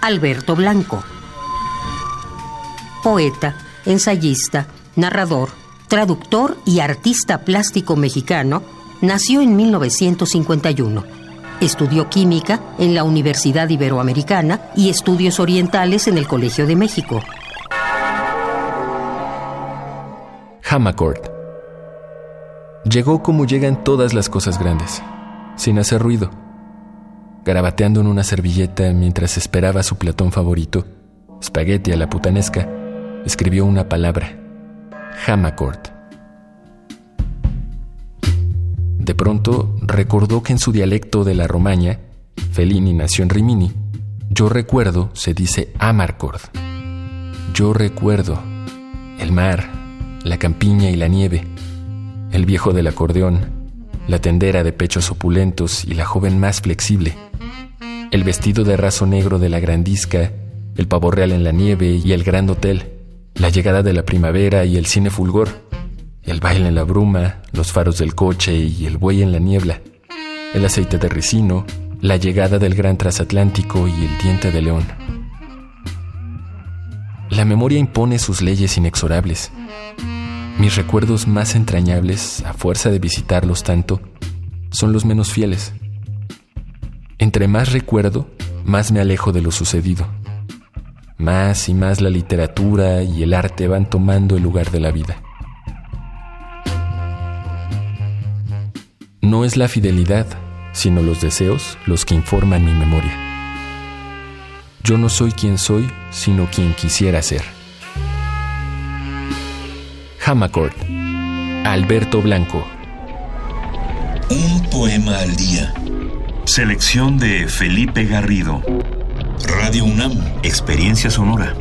Alberto Blanco. Poeta, ensayista, narrador, traductor y artista plástico mexicano, nació en 1951. Estudió química en la Universidad Iberoamericana y estudios orientales en el Colegio de México. Hamacord. Llegó como llegan todas las cosas grandes, sin hacer ruido garabateando en una servilleta mientras esperaba su platón favorito, espagueti a la putanesca, escribió una palabra, Hamacord. De pronto recordó que en su dialecto de la Romaña, Fellini nació en Rimini, yo recuerdo se dice Amarcord. Yo recuerdo el mar, la campiña y la nieve, el viejo del acordeón, la tendera de pechos opulentos y la joven más flexible el vestido de raso negro de la grandisca, el pavo real en la nieve y el gran hotel, la llegada de la primavera y el cine fulgor, el baile en la bruma, los faros del coche y el buey en la niebla, el aceite de ricino, la llegada del gran transatlántico y el diente de león. La memoria impone sus leyes inexorables. Mis recuerdos más entrañables, a fuerza de visitarlos tanto, son los menos fieles. Entre más recuerdo, más me alejo de lo sucedido. Más y más la literatura y el arte van tomando el lugar de la vida. No es la fidelidad, sino los deseos los que informan mi memoria. Yo no soy quien soy, sino quien quisiera ser. Hamacord, Alberto Blanco. Un poema al día Selección de Felipe Garrido. Radio UNAM. Experiencia sonora.